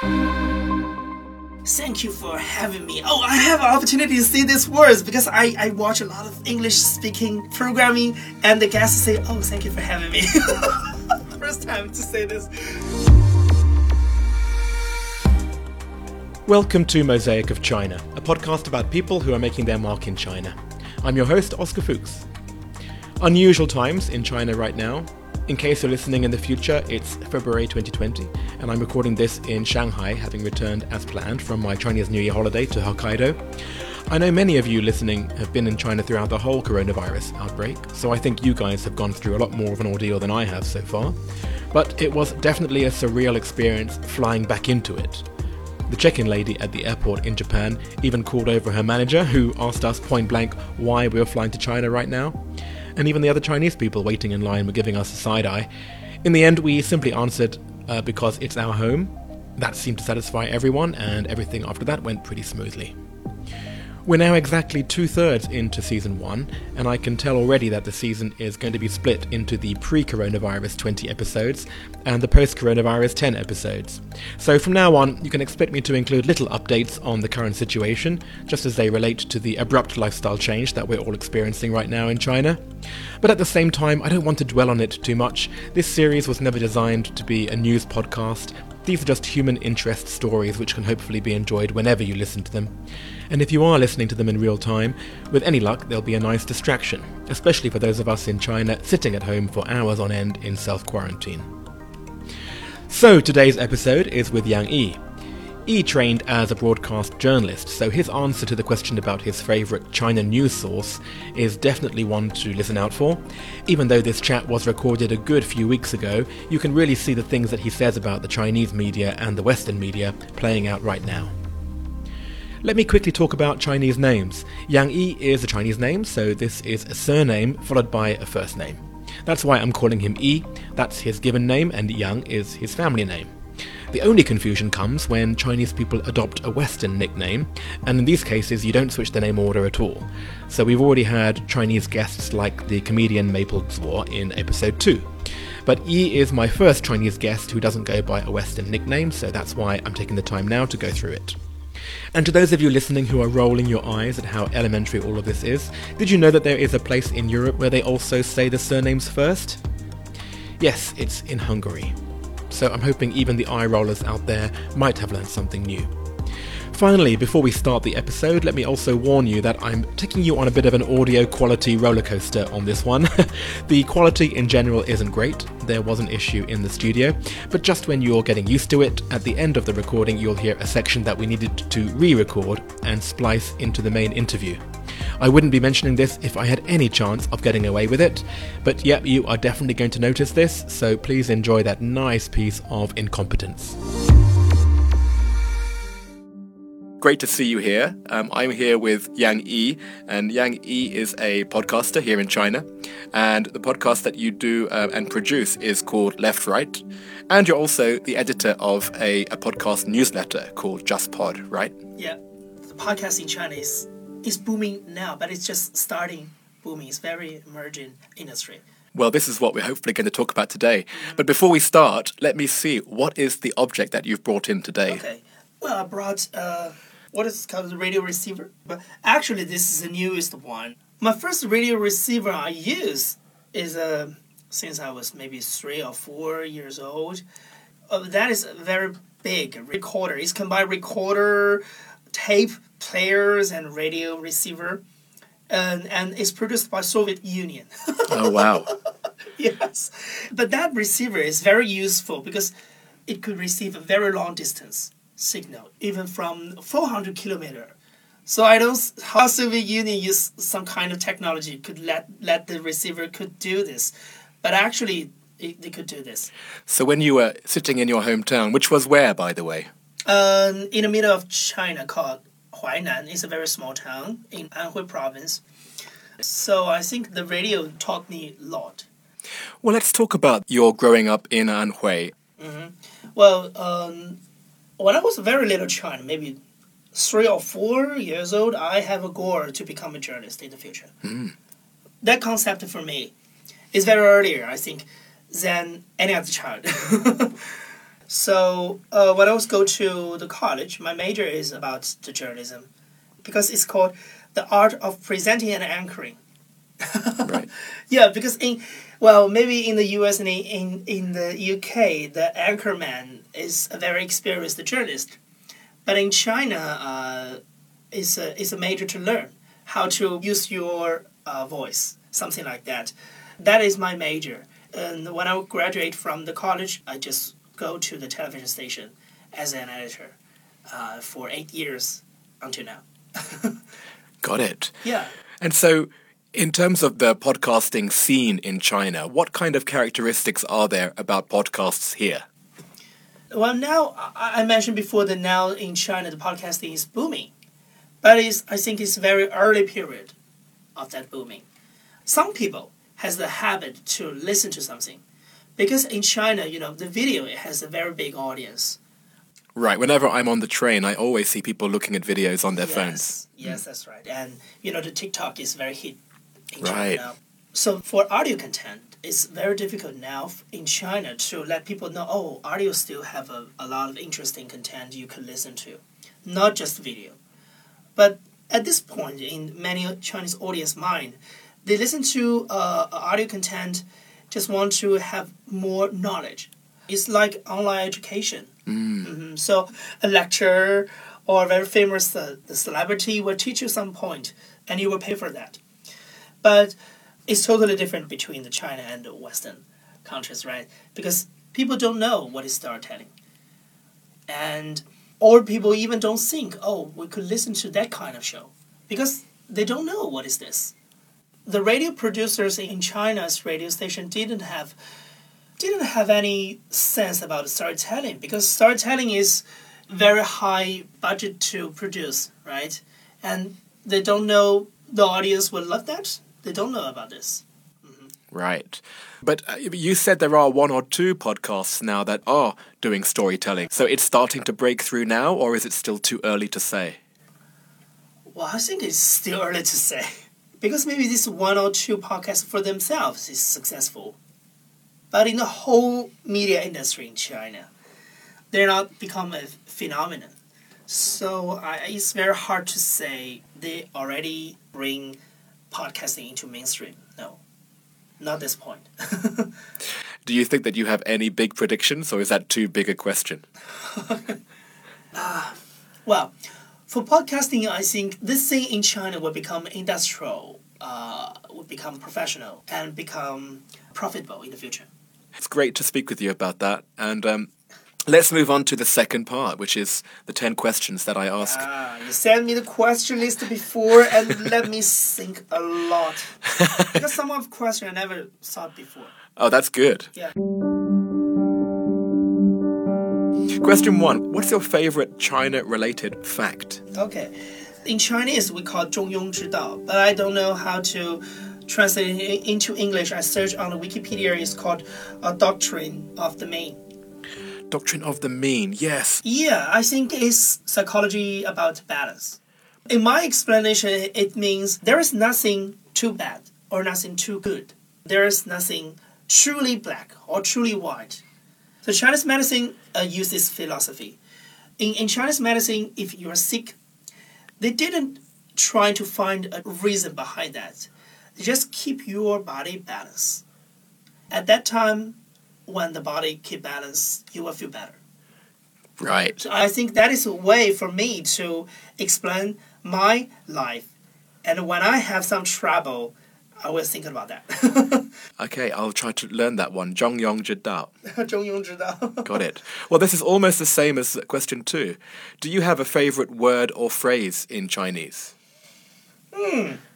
Thank you for having me. Oh, I have an opportunity to say these words because I, I watch a lot of English speaking programming and the guests say, Oh, thank you for having me. First time to say this. Welcome to Mosaic of China, a podcast about people who are making their mark in China. I'm your host, Oscar Fuchs. Unusual times in China right now. In case you're listening in the future, it's February 2020, and I'm recording this in Shanghai, having returned as planned from my Chinese New Year holiday to Hokkaido. I know many of you listening have been in China throughout the whole coronavirus outbreak, so I think you guys have gone through a lot more of an ordeal than I have so far. But it was definitely a surreal experience flying back into it. The check in lady at the airport in Japan even called over her manager, who asked us point blank why we were flying to China right now and even the other Chinese people waiting in line were giving us a side eye. In the end, we simply answered uh, because it's our home. That seemed to satisfy everyone, and everything after that went pretty smoothly. We're now exactly two thirds into season one, and I can tell already that the season is going to be split into the pre coronavirus 20 episodes and the post coronavirus 10 episodes. So from now on, you can expect me to include little updates on the current situation, just as they relate to the abrupt lifestyle change that we're all experiencing right now in China. But at the same time, I don't want to dwell on it too much. This series was never designed to be a news podcast. These are just human interest stories which can hopefully be enjoyed whenever you listen to them. And if you are listening to them in real time, with any luck, they'll be a nice distraction, especially for those of us in China sitting at home for hours on end in self quarantine. So, today's episode is with Yang Yi. Yi trained as a broadcast journalist, so his answer to the question about his favourite China news source is definitely one to listen out for. Even though this chat was recorded a good few weeks ago, you can really see the things that he says about the Chinese media and the Western media playing out right now. Let me quickly talk about Chinese names. Yang Yi is a Chinese name, so this is a surname followed by a first name. That's why I'm calling him Yi, that's his given name, and Yang is his family name. The only confusion comes when Chinese people adopt a Western nickname, and in these cases you don't switch the name order at all. So we've already had Chinese guests like the comedian Maple Zuo in episode 2. But Yi is my first Chinese guest who doesn't go by a Western nickname, so that's why I'm taking the time now to go through it. And to those of you listening who are rolling your eyes at how elementary all of this is, did you know that there is a place in Europe where they also say the surnames first? Yes, it's in Hungary. So I'm hoping even the eye rollers out there might have learned something new. Finally, before we start the episode, let me also warn you that I'm taking you on a bit of an audio quality rollercoaster on this one. the quality in general isn't great, there was an issue in the studio, but just when you're getting used to it, at the end of the recording you'll hear a section that we needed to re record and splice into the main interview. I wouldn't be mentioning this if I had any chance of getting away with it, but yep, you are definitely going to notice this, so please enjoy that nice piece of incompetence. Great to see you here. Um, I'm here with Yang Yi, and Yang Yi is a podcaster here in China. And the podcast that you do uh, and produce is called Left Right. And you're also the editor of a, a podcast newsletter called Just Pod, right? Yeah, the podcast in China is, is booming now, but it's just starting booming. It's very emerging industry. Well, this is what we're hopefully going to talk about today. But before we start, let me see what is the object that you've brought in today. Okay. Well, I brought uh, what is called a radio receiver, but actually this is the newest one. My first radio receiver I use is uh, since I was maybe three or four years old. Uh, that is a very big recorder. It's combined recorder, tape players, and radio receiver. And, and it's produced by Soviet Union. oh wow! yes, but that receiver is very useful because it could receive a very long distance signal, even from 400 kilometer. So I don't how Soviet Union use some kind of technology could let let the receiver could do this, but actually it, they could do this. So when you were sitting in your hometown, which was where, by the way? Um, in the middle of China, called Huainan. It's a very small town in Anhui province. So I think the radio taught me a lot. Well, let's talk about your growing up in Anhui. Mm-hmm. Well, um, when I was a very little child, maybe three or four years old, I have a goal to become a journalist in the future. Mm. That concept for me is very earlier, I think, than any other child. So uh, when I was go to the college, my major is about the journalism, because it's called the art of presenting and anchoring. Right. Yeah, because in well, maybe in the U.S. and in, in, the U.K., the anchorman is a very experienced journalist, but in China, uh, it's a it's a major to learn how to use your uh, voice, something like that. That is my major. And when I graduate from the college, I just go to the television station as an editor uh, for eight years until now. Got it. Yeah. And so, in terms of the podcasting scene in China, what kind of characteristics are there about podcasts here? Well, now I mentioned before that now in China the podcasting is booming, but it's, I think it's very early period of that booming. Some people has the habit to listen to something, because in China, you know, the video it has a very big audience. Right. Whenever I'm on the train, I always see people looking at videos on their phones. Yes, yes, that's right. And you know, the TikTok is very hit in Right. China. So for audio content, it's very difficult now in China to let people know. Oh, audio still have a, a lot of interesting content you can listen to, not just video. But at this point, in many Chinese audience mind, they listen to uh, audio content, just want to have more knowledge. It's like online education. Mhm. So a lecture or a very famous uh, the celebrity will teach you some point, and you will pay for that. But it's totally different between the China and the Western countries, right? Because people don't know what is storytelling, and or people even don't think, oh, we could listen to that kind of show, because they don't know what is this. The radio producers in China's radio station didn't have didn't have any sense about storytelling because storytelling is very high budget to produce, right? And they don't know the audience will love that. They don't know about this. Right. But uh, you said there are one or two podcasts now that are doing storytelling. So it's starting to break through now, or is it still too early to say? Well, I think it's still early to say because maybe this one or two podcasts for themselves is successful, but in the whole media industry in China, they're not become a phenomenon. So I, it's very hard to say they already bring podcasting into mainstream. No, not this point. Do you think that you have any big predictions, or is that too big a question? Ah, well, for podcasting, I think this thing in China will become industrial, uh, will become professional, and become profitable in the future. It's great to speak with you about that. And um, let's move on to the second part, which is the 10 questions that I ask. Ah, you sent me the question list before and let me think a lot. because some of the question I never thought before. Oh, that's good. Yeah. Question one What's your favorite China related fact? Okay. In Chinese, we call 中庸之道, but I don't know how to translate it into English. I searched on the Wikipedia. It's called a doctrine of the mean. Doctrine of the mean, yes. Yeah, I think it's psychology about balance. In my explanation, it means there is nothing too bad or nothing too good. There is nothing truly black or truly white. so Chinese medicine uh, uses philosophy. In, in Chinese medicine, if you are sick, they didn't try to find a reason behind that. They just keep your body balanced. At that time, when the body keep balance, you will feel better. Right. So I think that is a way for me to explain my life. And when I have some trouble, I will think about that. Okay, I'll try to learn that one. 中庸之道.中庸之道. Got it. Well, this is almost the same as question two. Do you have a favorite word or phrase in Chinese?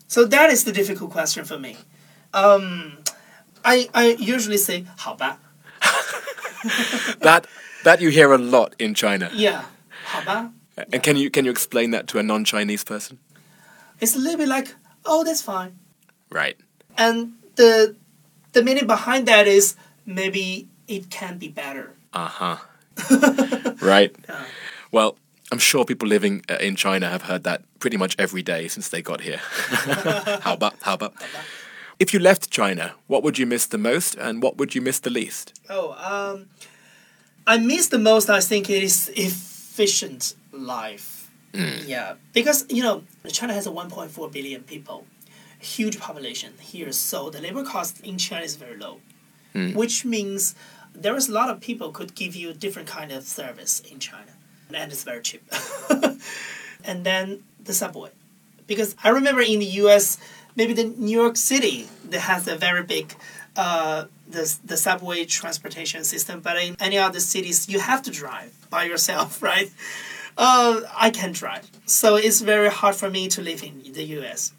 So that is the difficult question for me. Um, I, I usually say 好吧. That that you hear a lot in China. Yeah, 好吧. And can you can you explain that to a non-Chinese person? It's a little bit like, oh, that's fine. Right. And the the meaning behind that is maybe it can be better. Uh-huh. right. Yeah. Well, I'm sure people living uh, in China have heard that pretty much every day since they got here. how about how about? If you left China, what would you miss the most and what would you miss the least? Oh, um, I miss the most. I think it is efficient life. Yeah, because you know China has a 1.4 billion people, huge population here, so the labor cost in China is very low, which means there is a lot of people could give you different kind of service in China, and it's very cheap. and then the subway, because I remember in the U.S. maybe the New York City that has a very big uh, the, the subway transportation system, but in any other cities, you have to drive by yourself, right? Uh, I can drive, so it's very hard for me to live in the U.S.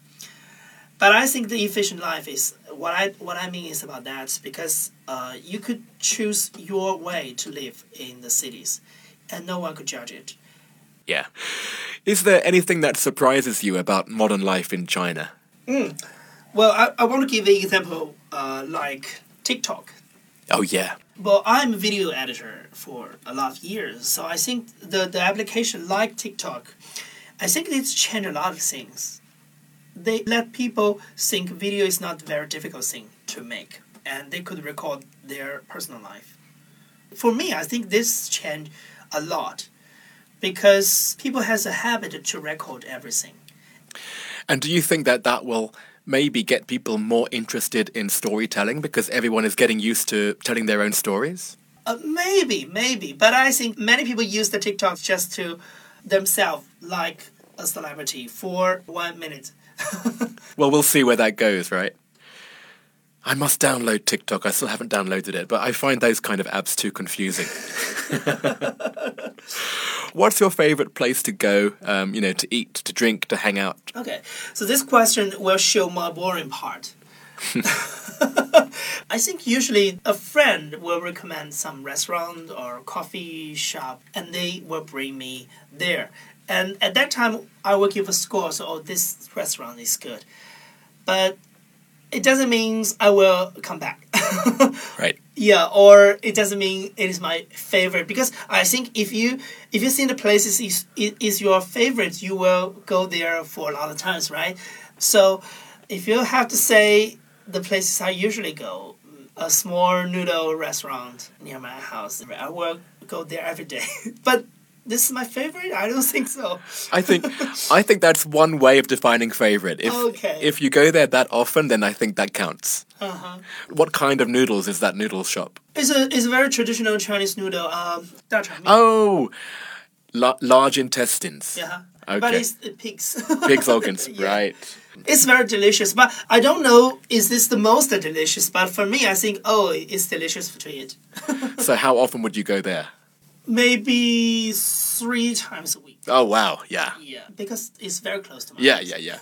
But I think the efficient life is what I what I mean is about that because uh, you could choose your way to live in the cities, and no one could judge it. Yeah. Is there anything that surprises you about modern life in China? Well, I, I want to give an example uh, like TikTok. Oh, yeah. Well, I'm a video editor for a lot of years, so I think the, the application like TikTok, I think it's changed a lot of things. They let people think video is not a very difficult thing to make, and they could record their personal life. For me, I think this changed a lot because people has a habit to record everything. And do you think that that will maybe get people more interested in storytelling because everyone is getting used to telling their own stories? Uh, maybe, maybe, but I think many people use the TikTok just to themselves like a celebrity for one minute. Well, we'll see where that goes, right? I must download TikTok. I still haven't downloaded it, but I find those kind of apps too confusing. What's your favorite place to go, um, you know, to eat, to drink, to hang out? Okay, so this question will show my boring part. I think usually a friend will recommend some restaurant or coffee shop and they will bring me there. And at that time, I will give a score, so oh, this restaurant is good. But it doesn't mean I will come back. Right. Yeah, or it doesn't mean it is my favorite because I think if you if you think the places is is, is your favorite, you will go there for a lot of times, right? So if you have to say the places I usually go, a small noodle restaurant near my house, I will go there every day. but this is my favorite? I don't think so. I think I think that's one way of defining favorite. If okay. if you go there that often, then I think that counts. Uh-huh. What kind of noodles is that noodle shop? It's a it's a very traditional Chinese noodle. Um, oh, la- large intestines. Yeah. Okay. But it's pigs. pigs organs, yeah. right? It's very delicious, but I don't know is this the most delicious. But for me, I think oh, it's delicious to eat. so how often would you go there? Maybe three times a week. Oh wow, yeah, Yeah, because it's very close to my yeah, house. yeah, yeah.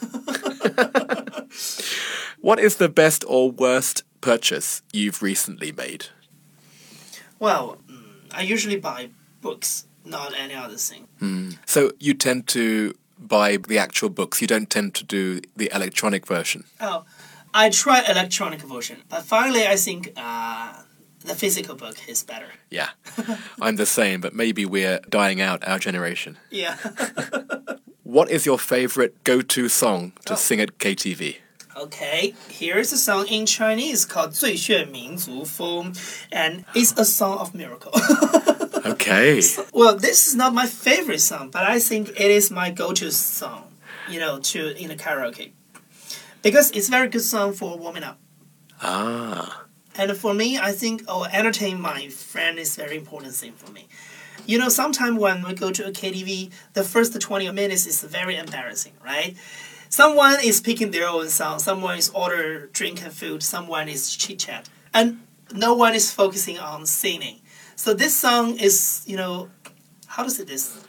what is the best or worst purchase you've recently made? Well, mm, I usually buy books, not any other thing. So you tend to buy the actual books. You don't tend to do the electronic version. Oh, I try electronic version, but finally, I think uh, the physical book is better. Yeah, I'm the same, but maybe we're dying out our generation. Yeah. What is your favorite go-to song to Oh. sing at KTV? Okay, here is a song in Chinese called 最炫民族风, and it's a song of miracle. Okay. well, this is not my favorite song, but I think it is my go-to song, you know, to in the karaoke. Because it's a very good song for warming up. Ah. And for me, I think oh, entertain my friend is very important thing for me. You know, sometimes when we go to a KTV, the first 20 minutes is very embarrassing, right? Someone is picking their own song, someone is order drink and food, someone is chit chat, and no one is focusing on singing. So this song is, you know, how does say this?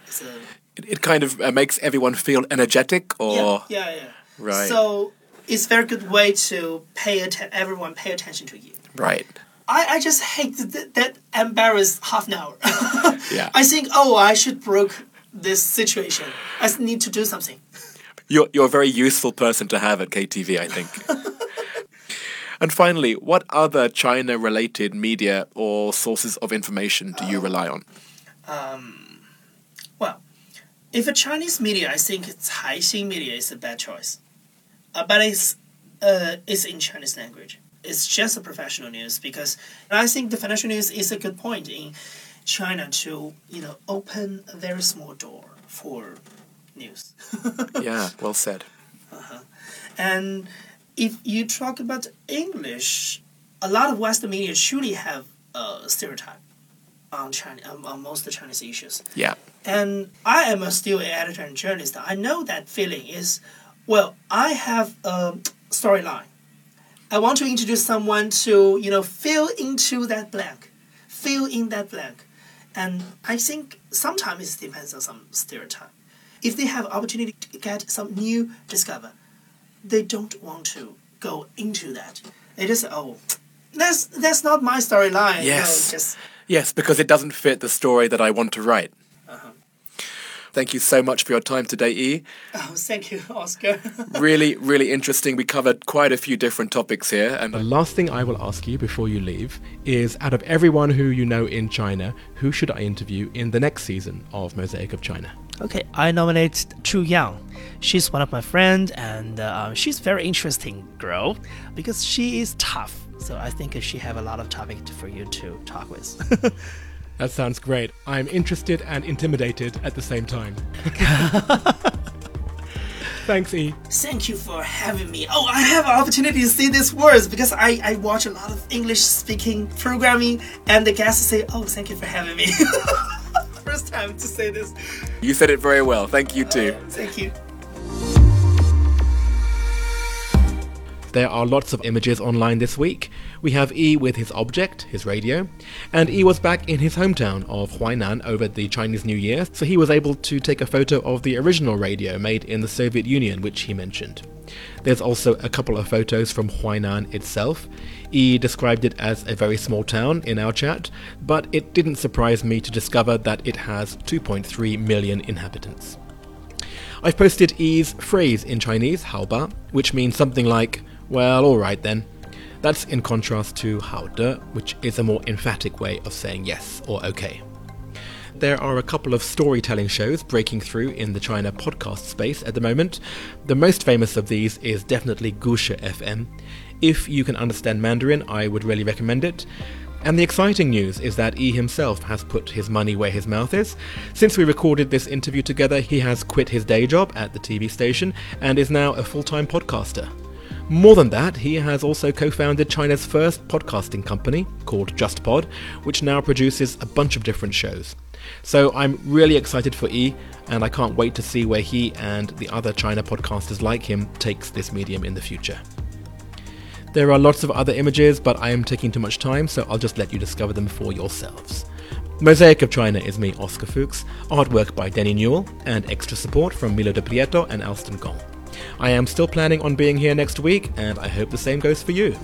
It, it kind of uh, makes everyone feel energetic or yeah, yeah, yeah. Right. So it's very good way to pay atten- everyone pay attention to you. Right. I, I just hate that, that embarrassed half an hour. Yeah. I think, oh, I should broke this situation. I need to do something. You're you're a very useful person to have at KTV, I think. and finally, what other China-related media or sources of information do you rely on? Um, Well, if a Chinese media, I think it's Caixin media is a bad choice. Uh, but it's, uh, it's in Chinese language. It's just a professional news because I think the financial news is a good point in China to you know open a very small door for news. yeah, well said. Uh-huh. And if you talk about English, a lot of Western media truly have a stereotype on China on, on most of the Chinese issues. Yeah. And I am a still an editor and journalist. I know that feeling is, well, I have a storyline. I want to introduce someone to, you know, fill into that blank, fill in that blank. And I think sometimes it depends on some stereotype. If they have opportunity to get some new discover, they don't want to go into that. They just oh, that's that's not my storyline. Yes. No, just Yes, because it doesn't fit the story that I want to write. Thank you so much for your time today, E. oh, thank you, Oscar. Really, really interesting. We covered quite a few different topics here. And the last thing I will ask you before you leave is out of everyone who you know in China, who should I interview in the next season of Mosaic of China? okay, I nominate Chu Yang. She's one of my friends, and uh, she's very interesting girl because she is tough. So I think she have a lot of topic for you to talk with. That sounds great. I'm interested and intimidated at the same time. Thanks, E. Thank you for having me. Oh, I have an opportunity to see these words because I, I watch a lot of English speaking programming, and the guests say, "Oh, thank you for having me." First time to say this. You said it very well. Thank you too. Thank you. There are lots of images online this week. We have E with his object, his radio, and E was back in his hometown of Huainan over the Chinese New Year, so he was able to take a photo of the original radio made in the Soviet Union, which he mentioned. There's also a couple of photos from Huainan itself. E described it as a very small town in our chat, but it didn't surprise me to discover that it has 2.3 million inhabitants. I've posted Yi's phrase in Chinese, 好吧, which means something like, well, alright then. That's in contrast to 好的, which is a more emphatic way of saying yes or okay. There are a couple of storytelling shows breaking through in the China podcast space at the moment. The most famous of these is definitely Gushi FM. If you can understand Mandarin, I would really recommend it. And the exciting news is that E himself has put his money where his mouth is. Since we recorded this interview together, he has quit his day job at the TV station and is now a full time podcaster. More than that, he has also co founded China's first podcasting company called JustPod, which now produces a bunch of different shows. So I'm really excited for E, and I can't wait to see where he and the other China podcasters like him takes this medium in the future. There are lots of other images, but I am taking too much time, so I'll just let you discover them for yourselves. Mosaic of China is me, Oscar Fuchs, artwork by Denny Newell, and extra support from Milo de Prieto and Alston Gong. I am still planning on being here next week, and I hope the same goes for you.